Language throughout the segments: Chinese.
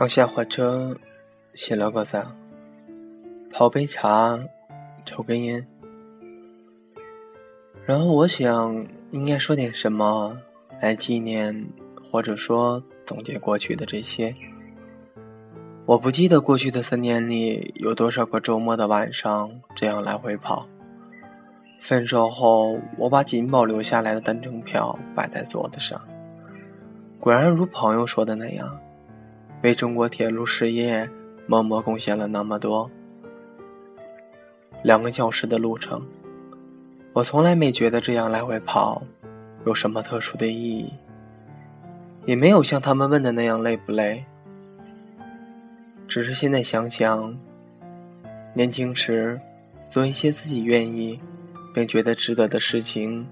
刚下火车，写了个字：泡杯茶，抽根烟。然后我想，应该说点什么来纪念，或者说总结过去的这些。我不记得过去的三年里有多少个周末的晚上这样来回跑。分手后，我把仅保留下来的单程票摆在桌子上。果然如朋友说的那样，为中国铁路事业默默贡献了那么多。两个小时的路程，我从来没觉得这样来回跑有什么特殊的意义，也没有像他们问的那样累不累。只是现在想想，年轻时做一些自己愿意并觉得值得的事情，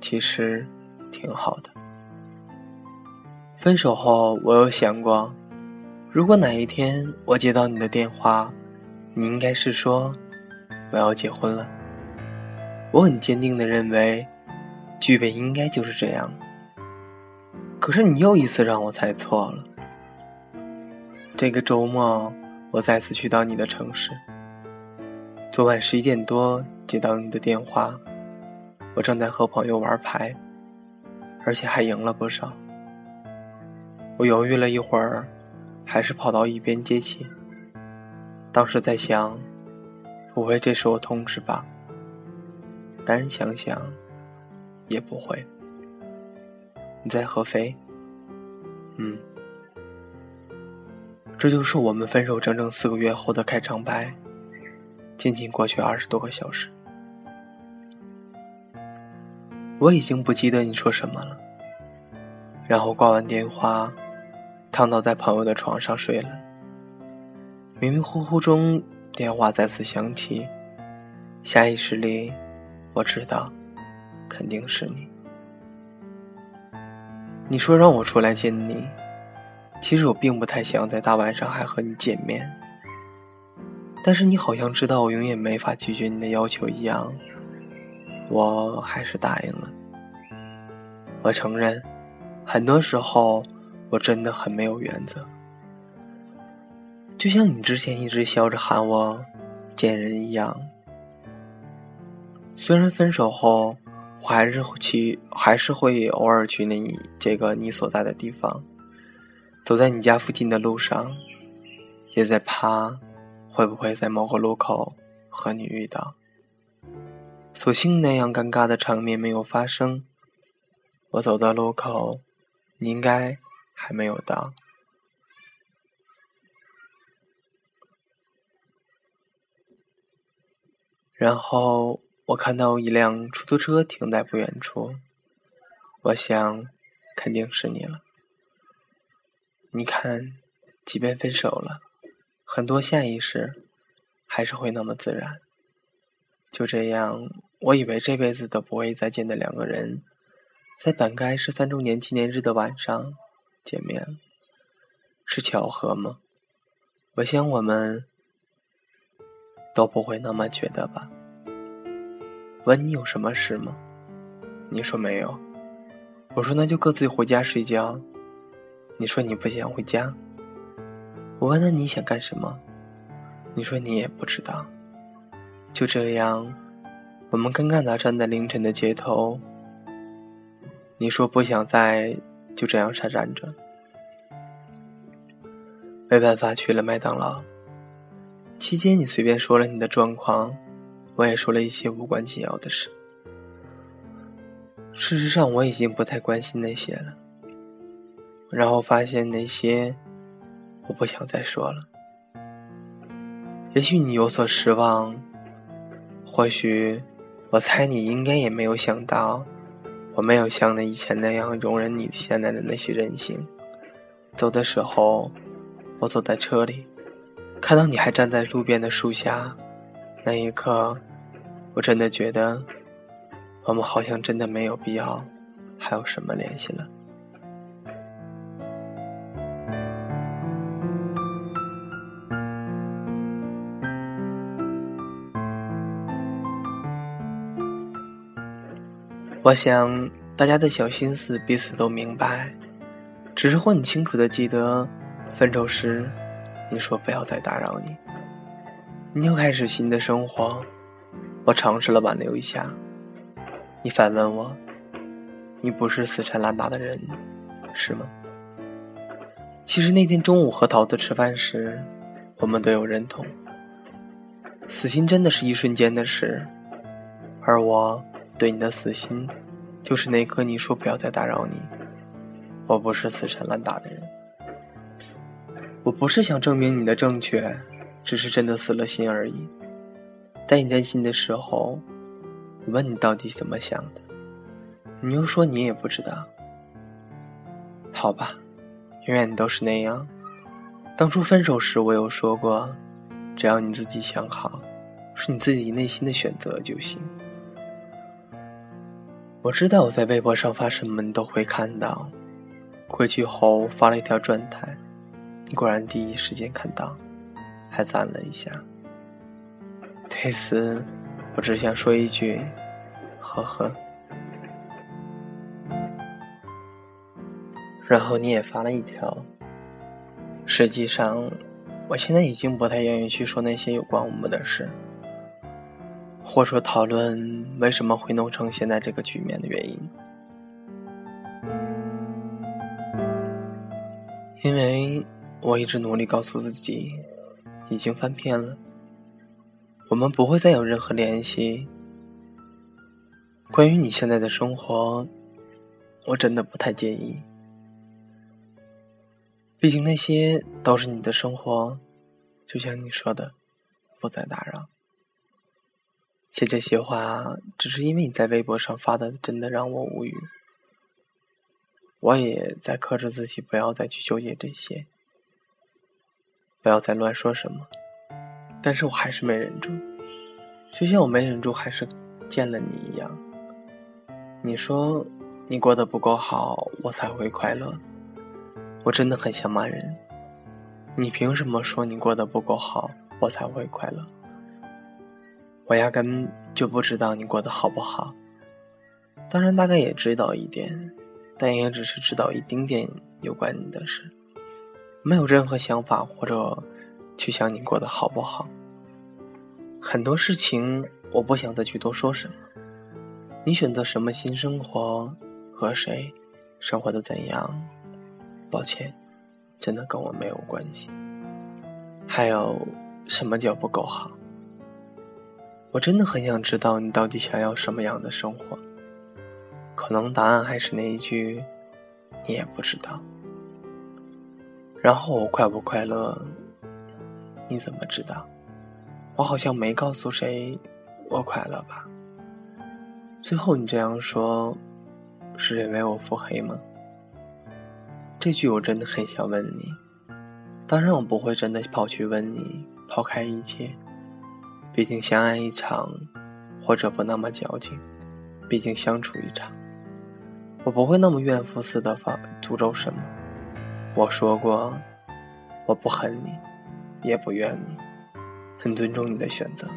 其实挺好的。分手后，我有想过，如果哪一天我接到你的电话，你应该是说我要结婚了。我很坚定的认为，剧本应该就是这样。可是你又一次让我猜错了。这个周末，我再次去到你的城市。昨晚十一点多接到你的电话，我正在和朋友玩牌，而且还赢了不少。我犹豫了一会儿，还是跑到一边接起。当时在想，不会这是我通知吧？但是想想，也不会。你在合肥？嗯。这就是我们分手整整四个月后的开场白。仅仅过去二十多个小时，我已经不记得你说什么了。然后挂完电话。躺倒在朋友的床上睡了。迷迷糊糊中，电话再次响起。下意识里，我知道，肯定是你。你说让我出来见你，其实我并不太想在大晚上还和你见面。但是你好像知道我永远没法拒绝你的要求一样，我还是答应了。我承认，很多时候。我真的很没有原则，就像你之前一直笑着喊我“贱人”一样。虽然分手后，我还是去，还是会偶尔去你这个你所在的地方，走在你家附近的路上，也在怕会不会在某个路口和你遇到。所幸那样尴尬的场面没有发生。我走到路口，你应该。还没有到，然后我看到一辆出租车停在不远处，我想，肯定是你了。你看，即便分手了，很多下意识还是会那么自然。就这样，我以为这辈子都不会再见的两个人，在本该是三周年纪念日的晚上。见面是巧合吗？我想我们都不会那么觉得吧。问你有什么事吗？你说没有。我说那就各自回家睡觉。你说你不想回家。我问那你想干什么？你说你也不知道。就这样，我们尴尬地站在凌晨的街头。你说不想再。就这样傻站着，没办法去了麦当劳。期间你随便说了你的状况，我也说了一些无关紧要的事。事实上我已经不太关心那些了。然后发现那些，我不想再说了。也许你有所失望，或许，我猜你应该也没有想到。我没有像那以前那样容忍你现在的那些任性。走的时候，我走在车里，看到你还站在路边的树下，那一刻，我真的觉得，我们好像真的没有必要还有什么联系了。我想大家的小心思彼此都明白，只是或你清楚的记得，分手时，你说不要再打扰你。你又开始新的生活，我尝试了挽留一下。你反问我：“你不是死缠烂打的人，是吗？”其实那天中午和桃子吃饭时，我们都有认同。死心真的是一瞬间的事，而我对你的死心，就是那刻你说不要再打扰你。我不是死缠烂打的人，我不是想证明你的正确，只是真的死了心而已。在你真心的时候，我问你到底怎么想的，你又说你也不知道。好吧，永远都是那样。当初分手时，我有说过。只要你自己想好，是你自己内心的选择就行。我知道我在微博上发什么你都会看到，回去后发了一条状态，你果然第一时间看到，还赞了一下。对此，我只想说一句，呵呵。然后你也发了一条，实际上。我现在已经不太愿意去说那些有关我们的事，或者说讨论为什么会弄成现在这个局面的原因，因为我一直努力告诉自己，已经翻篇了，我们不会再有任何联系。关于你现在的生活，我真的不太介意。毕竟那些都是你的生活，就像你说的，不再打扰。写这些话，只是因为你在微博上发的，真的让我无语。我也在克制自己，不要再去纠结这些，不要再乱说什么。但是我还是没忍住，就像我没忍住，还是见了你一样。你说你过得不够好，我才会快乐。我真的很想骂人，你凭什么说你过得不够好，我才会快乐？我压根就不知道你过得好不好，当然大概也知道一点，但也只是知道一丁点有关你的事，没有任何想法或者去想你过得好不好。很多事情我不想再去多说什么，你选择什么新生活，和谁生活的怎样？抱歉，真的跟我没有关系。还有什么叫不够好？我真的很想知道你到底想要什么样的生活。可能答案还是那一句，你也不知道。然后我快不快乐，你怎么知道？我好像没告诉谁我快乐吧。最后你这样说，是认为我腹黑吗？这句我真的很想问你，当然我不会真的跑去问你，抛开一切，毕竟相爱一场，或者不那么矫情，毕竟相处一场，我不会那么怨妇似的发诅咒什么。我说过，我不恨你，也不怨你，很尊重你的选择。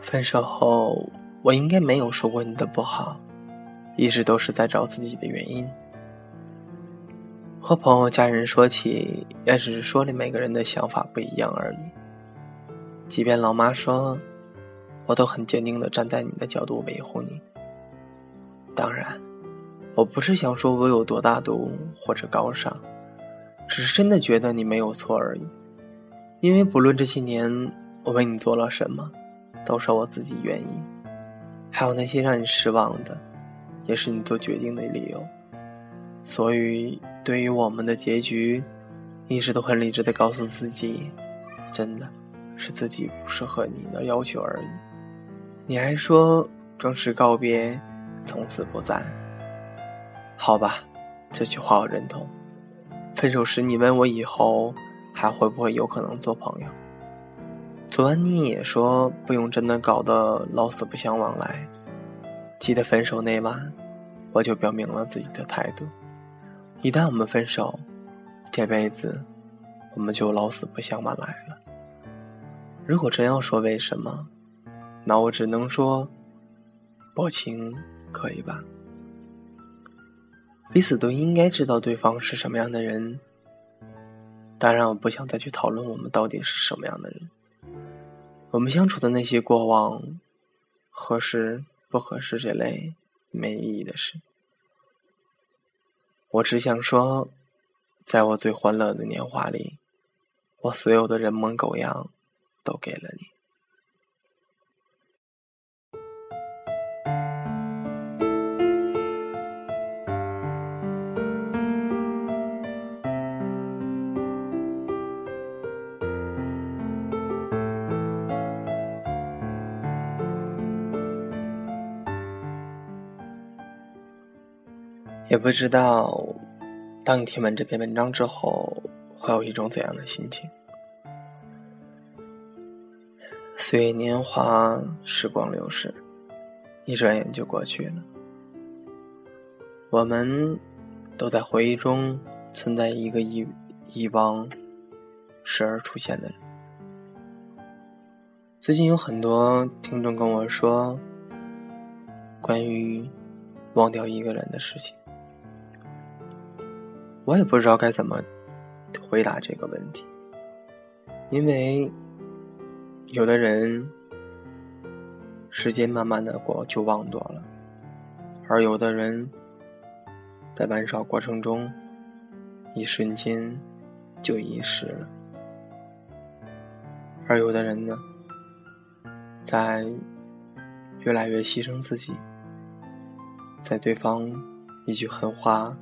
分手后，我应该没有说过你的不好，一直都是在找自己的原因。和朋友、家人说起，也只是说了每个人的想法不一样而已。即便老妈说，我都很坚定的站在你的角度维护你。当然，我不是想说我有多大度或者高尚，只是真的觉得你没有错而已。因为不论这些年我为你做了什么。都是我自己原因，还有那些让你失望的，也是你做决定的理由。所以，对于我们的结局，一直都很理智的告诉自己，真的是自己不适合你的要求而已。你还说正式告别，从此不再。好吧，这句话我认同。分手时你问我以后还会不会有可能做朋友？昨晚你也说不用真的搞得老死不相往来。记得分手那晚，我就表明了自己的态度：一旦我们分手，这辈子我们就老死不相往来了。如果真要说为什么，那我只能说，薄情可以吧？彼此都应该知道对方是什么样的人。当然，我不想再去讨论我们到底是什么样的人。我们相处的那些过往，何时不合适这类没意义的事。我只想说，在我最欢乐的年华里，我所有的人模狗样都给了你。也不知道，当你听完这篇文章之后，会有一种怎样的心情？岁月年华，时光流逝，一转眼就过去了。我们都在回忆中存在一个遗遗忘、时而出现的人。最近有很多听众跟我说，关于忘掉一个人的事情。我也不知道该怎么回答这个问题，因为有的人时间慢慢的过就忘多了，而有的人在玩耍过程中一瞬间就遗失了，而有的人呢，在越来越牺牲自己，在对方一句狠话。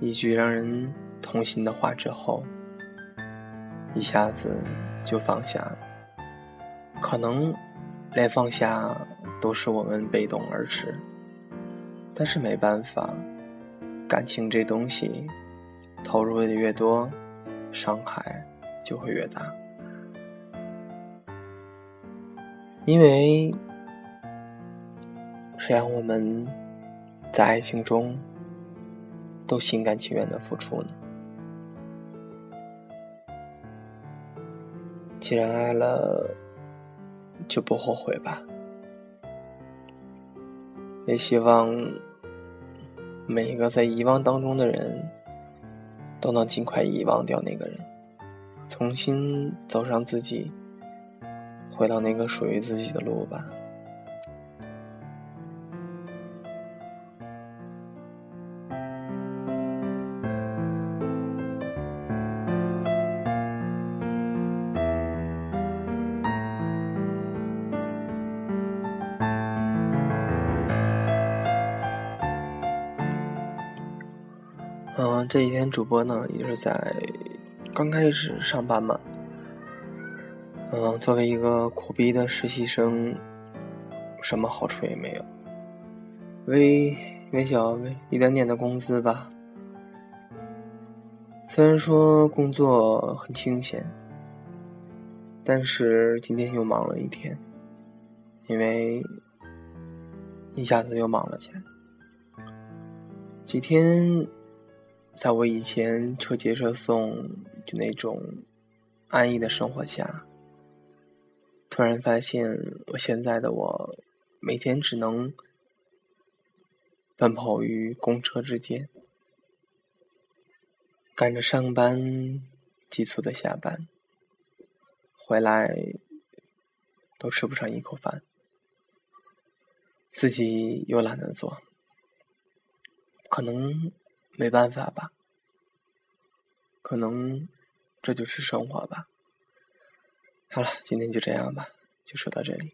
一句让人痛心的话之后，一下子就放下了。可能连放下都是我们被动而迟，但是没办法，感情这东西投入的越多，伤害就会越大。因为谁让我们在爱情中？都心甘情愿的付出呢。既然爱了，就不后悔吧。也希望每一个在遗忘当中的人，都能尽快遗忘掉那个人，重新走上自己，回到那个属于自己的路吧。嗯，这几天主播呢也是在刚开始上班嘛。嗯，作为一个苦逼的实习生，什么好处也没有，微微小微一点点的工资吧。虽然说工作很清闲，但是今天又忙了一天，因为一下子又忙了起来，几天。在我以前车接车送就那种安逸的生活下，突然发现我现在的我每天只能奔跑于公车之间，赶着上班，急促的下班，回来都吃不上一口饭，自己又懒得做，可能。没办法吧，可能这就是生活吧。好了，今天就这样吧，就说到这里。